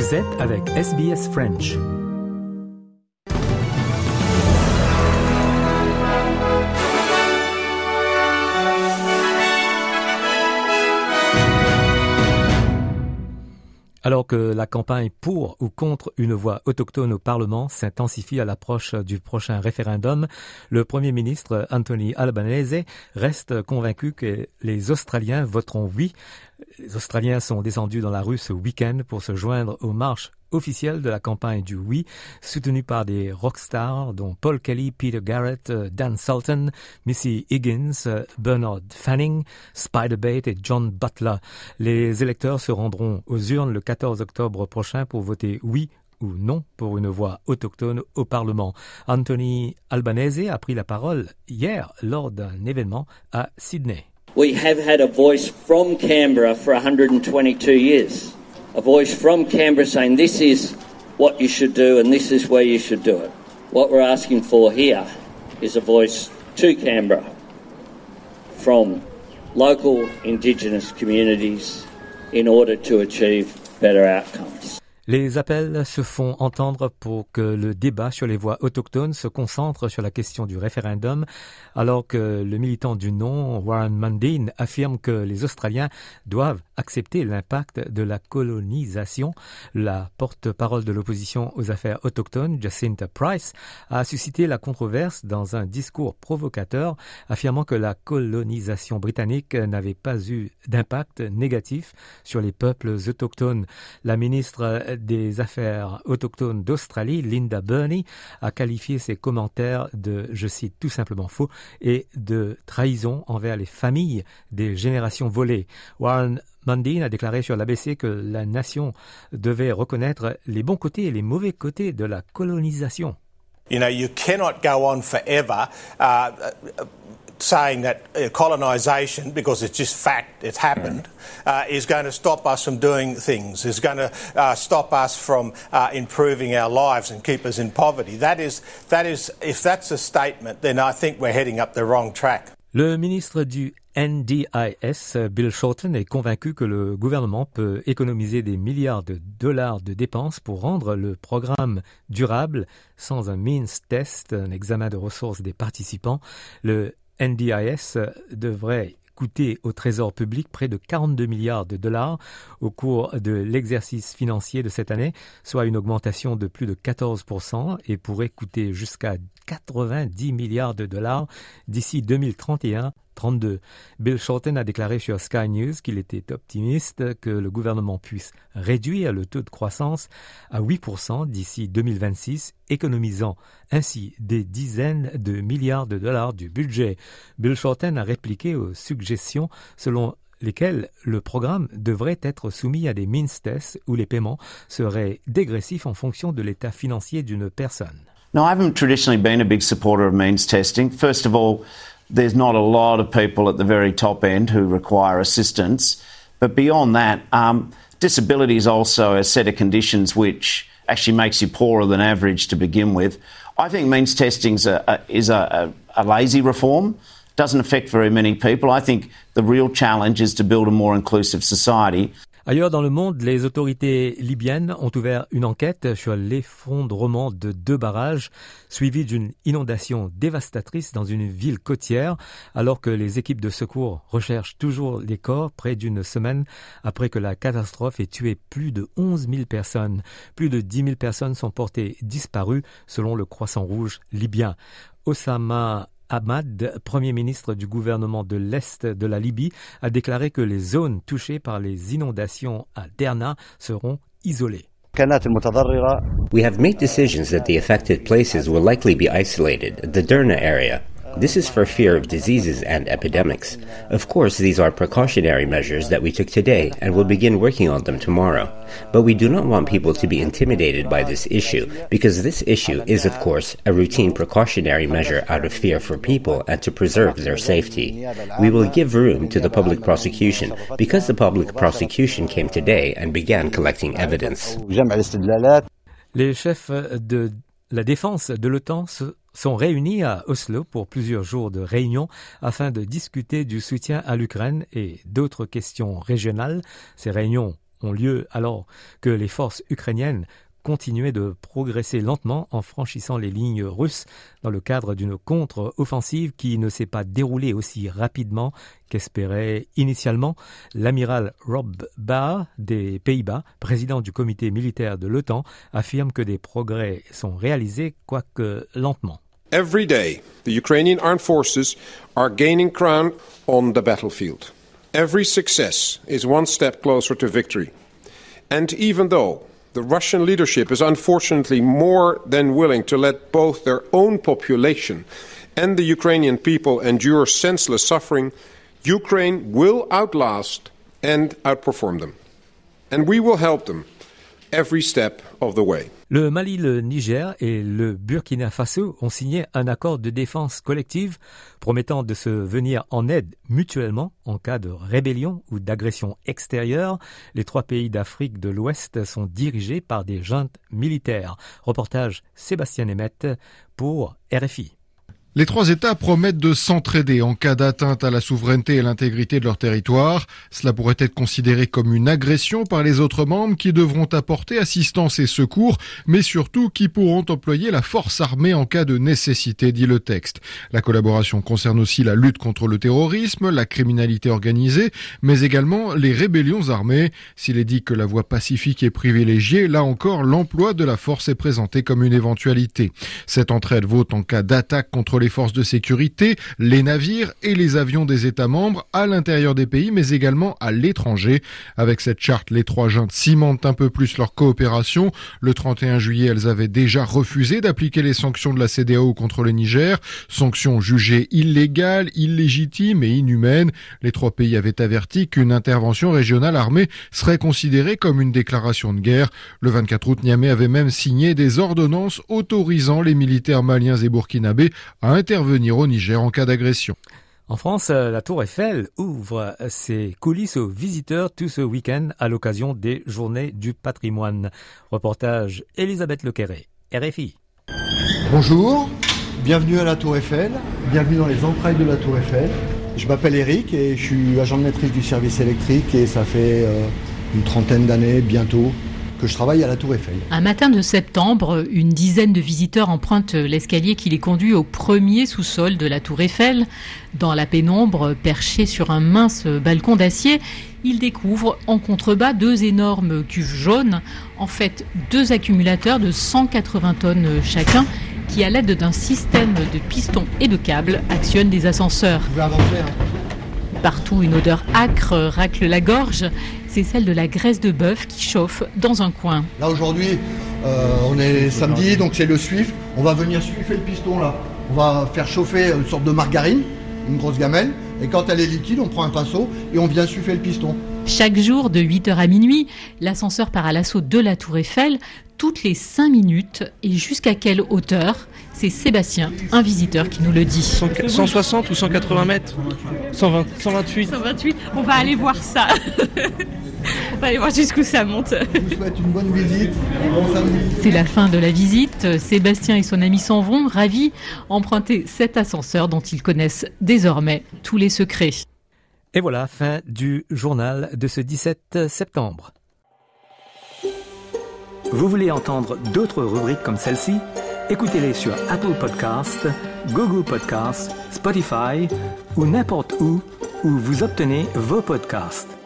Vous êtes avec SBS French. Alors que la campagne pour ou contre une voix autochtone au Parlement s'intensifie à l'approche du prochain référendum, le Premier ministre Anthony Albanese reste convaincu que les Australiens voteront oui. Les Australiens sont descendus dans la rue ce week-end pour se joindre aux marches officielle de la campagne du oui, soutenue par des rockstars dont Paul Kelly, Peter Garrett, Dan Sultan, Missy Higgins, Bernard Fanning, Spider-Bait et John Butler. Les électeurs se rendront aux urnes le 14 octobre prochain pour voter oui ou non pour une voix autochtone au Parlement. Anthony Albanese a pris la parole hier lors d'un événement à Sydney. We have had a voice from Canberra for 122 years. a voice from Canberra saying this is what you should do and this is where you should do it. What we're asking for here is a voice to Canberra from local Indigenous communities in order to achieve better outcomes. Les appels se font entendre pour que le débat sur les voix autochtones se concentre sur la question du référendum, alors que le militant du non, Warren Mundine, affirme que les Australiens doivent accepter l'impact de la colonisation. La porte-parole de l'opposition aux affaires autochtones, Jacinta Price, a suscité la controverse dans un discours provocateur, affirmant que la colonisation britannique n'avait pas eu d'impact négatif sur les peuples autochtones. Des Affaires autochtones d'Australie, Linda Burney, a qualifié ses commentaires de, je cite, tout simplement faux et de trahison envers les familles des générations volées. Warren Mundine a déclaré sur l'ABC que la nation devait reconnaître les bons côtés et les mauvais côtés de la colonisation. You know, you cannot go on forever uh, saying that uh, colonisation, because it's just fact, it's happened, uh, is going to stop us from doing things, is going to uh, stop us from uh, improving our lives and keep us in poverty. That is, that is, if that's a statement, then I think we're heading up the wrong track. Le ministre du NDIS, Bill Shorten, est convaincu que le gouvernement peut économiser des milliards de dollars de dépenses pour rendre le programme durable sans un means test, un examen de ressources des participants. Le NDIS devrait coûter au Trésor public près de 42 milliards de dollars au cours de l'exercice financier de cette année, soit une augmentation de plus de 14% et pourrait coûter jusqu'à 90 milliards de dollars d'ici 2031 32. Bill Shorten a déclaré sur Sky News qu'il était optimiste que le gouvernement puisse réduire le taux de croissance à 8% d'ici 2026, économisant ainsi des dizaines de milliards de dollars du budget. Bill Shorten a répliqué aux suggestions selon lesquelles le programme devrait être soumis à des means tests où les paiements seraient dégressifs en fonction de l'état financier d'une personne. No, I haven't traditionally been a big supporter of means testing. First of all, there's not a lot of people at the very top end who require assistance. But beyond that, um, disability is also a set of conditions which actually makes you poorer than average to begin with. I think means testing is a, a, a lazy reform. Doesn't affect very many people. I think the real challenge is to build a more inclusive society. Ailleurs dans le monde, les autorités libyennes ont ouvert une enquête sur l'effondrement de deux barrages, suivi d'une inondation dévastatrice dans une ville côtière, alors que les équipes de secours recherchent toujours les corps près d'une semaine après que la catastrophe ait tué plus de 11 000 personnes. Plus de 10 000 personnes sont portées disparues selon le Croissant Rouge libyen. Osama Ahmad, Premier ministre du gouvernement de l'Est de la Libye, a déclaré que les zones touchées par les inondations à Derna seront isolées. We have made decisions that the affected places will likely be isolated, the Derna area. This is for fear of diseases and epidemics. Of course, these are precautionary measures that we took today and will begin working on them tomorrow. But we do not want people to be intimidated by this issue because this issue is, of course, a routine precautionary measure out of fear for people and to preserve their safety. We will give room to the public prosecution because the public prosecution came today and began collecting evidence. Les chefs de la défense de l'OTAN sont réunis à Oslo pour plusieurs jours de réunion afin de discuter du soutien à l'Ukraine et d'autres questions régionales. Ces réunions ont lieu alors que les forces ukrainiennes continuaient de progresser lentement en franchissant les lignes russes dans le cadre d'une contre-offensive qui ne s'est pas déroulée aussi rapidement qu'espérait initialement l'amiral Rob Barr des Pays-Bas, président du comité militaire de l'OTAN, affirme que des progrès sont réalisés, quoique lentement. Every day, the Ukrainian armed forces are gaining ground on the battlefield. Every success is one step closer to victory. And even though the Russian leadership is unfortunately more than willing to let both their own population and the Ukrainian people endure senseless suffering, Ukraine will outlast and outperform them. And we will help them every step of the way. Le Mali, le Niger et le Burkina Faso ont signé un accord de défense collective promettant de se venir en aide mutuellement en cas de rébellion ou d'agression extérieure. Les trois pays d'Afrique de l'Ouest sont dirigés par des juntes militaires. Reportage Sébastien Nemeth pour RFI. Les trois États promettent de s'entraider en cas d'atteinte à la souveraineté et l'intégrité de leur territoire. Cela pourrait être considéré comme une agression par les autres membres qui devront apporter assistance et secours, mais surtout qui pourront employer la force armée en cas de nécessité, dit le texte. La collaboration concerne aussi la lutte contre le terrorisme, la criminalité organisée, mais également les rébellions armées. S'il est dit que la voie pacifique est privilégiée, là encore, l'emploi de la force est présenté comme une éventualité. Cette entraide vaut en cas d'attaque contre les forces de sécurité, les navires et les avions des États membres à l'intérieur des pays, mais également à l'étranger. Avec cette charte, les trois juntes cimentent un peu plus leur coopération. Le 31 juillet, elles avaient déjà refusé d'appliquer les sanctions de la CDAO contre le Niger, sanctions jugées illégales, illégitimes et inhumaines. Les trois pays avaient averti qu'une intervention régionale armée serait considérée comme une déclaration de guerre. Le 24 août, Niamey avait même signé des ordonnances autorisant les militaires maliens et burkinabés à intervenir au Niger en cas d'agression. En France, euh, la Tour Eiffel ouvre ses coulisses aux visiteurs tout ce week-end à l'occasion des Journées du patrimoine. Reportage Elisabeth Lequerret, RFI. Bonjour, bienvenue à la Tour Eiffel, bienvenue dans les entrailles de la Tour Eiffel. Je m'appelle Eric et je suis agent de maîtrise du service électrique et ça fait euh, une trentaine d'années bientôt que je travaille à la Tour Eiffel. Un matin de septembre, une dizaine de visiteurs empruntent l'escalier qui les conduit au premier sous-sol de la Tour Eiffel. Dans la pénombre, perché sur un mince balcon d'acier, ils découvrent en contrebas deux énormes cuves jaunes, en fait deux accumulateurs de 180 tonnes chacun, qui à l'aide d'un système de pistons et de câbles actionnent des ascenseurs. Vous pouvez avancer. Hein? Partout, une odeur âcre racle la gorge. C'est celle de la graisse de bœuf qui chauffe dans un coin. Là aujourd'hui, euh, on est samedi, donc c'est le suif. On va venir suifer le piston là. On va faire chauffer une sorte de margarine, une grosse gamelle. Et quand elle est liquide, on prend un pinceau et on vient suifer le piston. Chaque jour, de 8h à minuit, l'ascenseur part à l'assaut de la Tour Eiffel, toutes les 5 minutes. Et jusqu'à quelle hauteur? C'est Sébastien, un visiteur, qui nous le dit. 160 ou 180 mètres? 120, 128. 128, on va aller voir ça. on va aller voir jusqu'où ça monte. Je vous souhaite une bonne visite. C'est la fin de la visite. Sébastien et son ami s'en vont, ravis, emprunter cet ascenseur dont ils connaissent désormais tous les secrets. Et voilà, fin du journal de ce 17 septembre. Vous voulez entendre d'autres rubriques comme celle-ci? Écoutez-les sur Apple Podcasts, Google Podcasts, Spotify ou n'importe où où vous obtenez vos podcasts.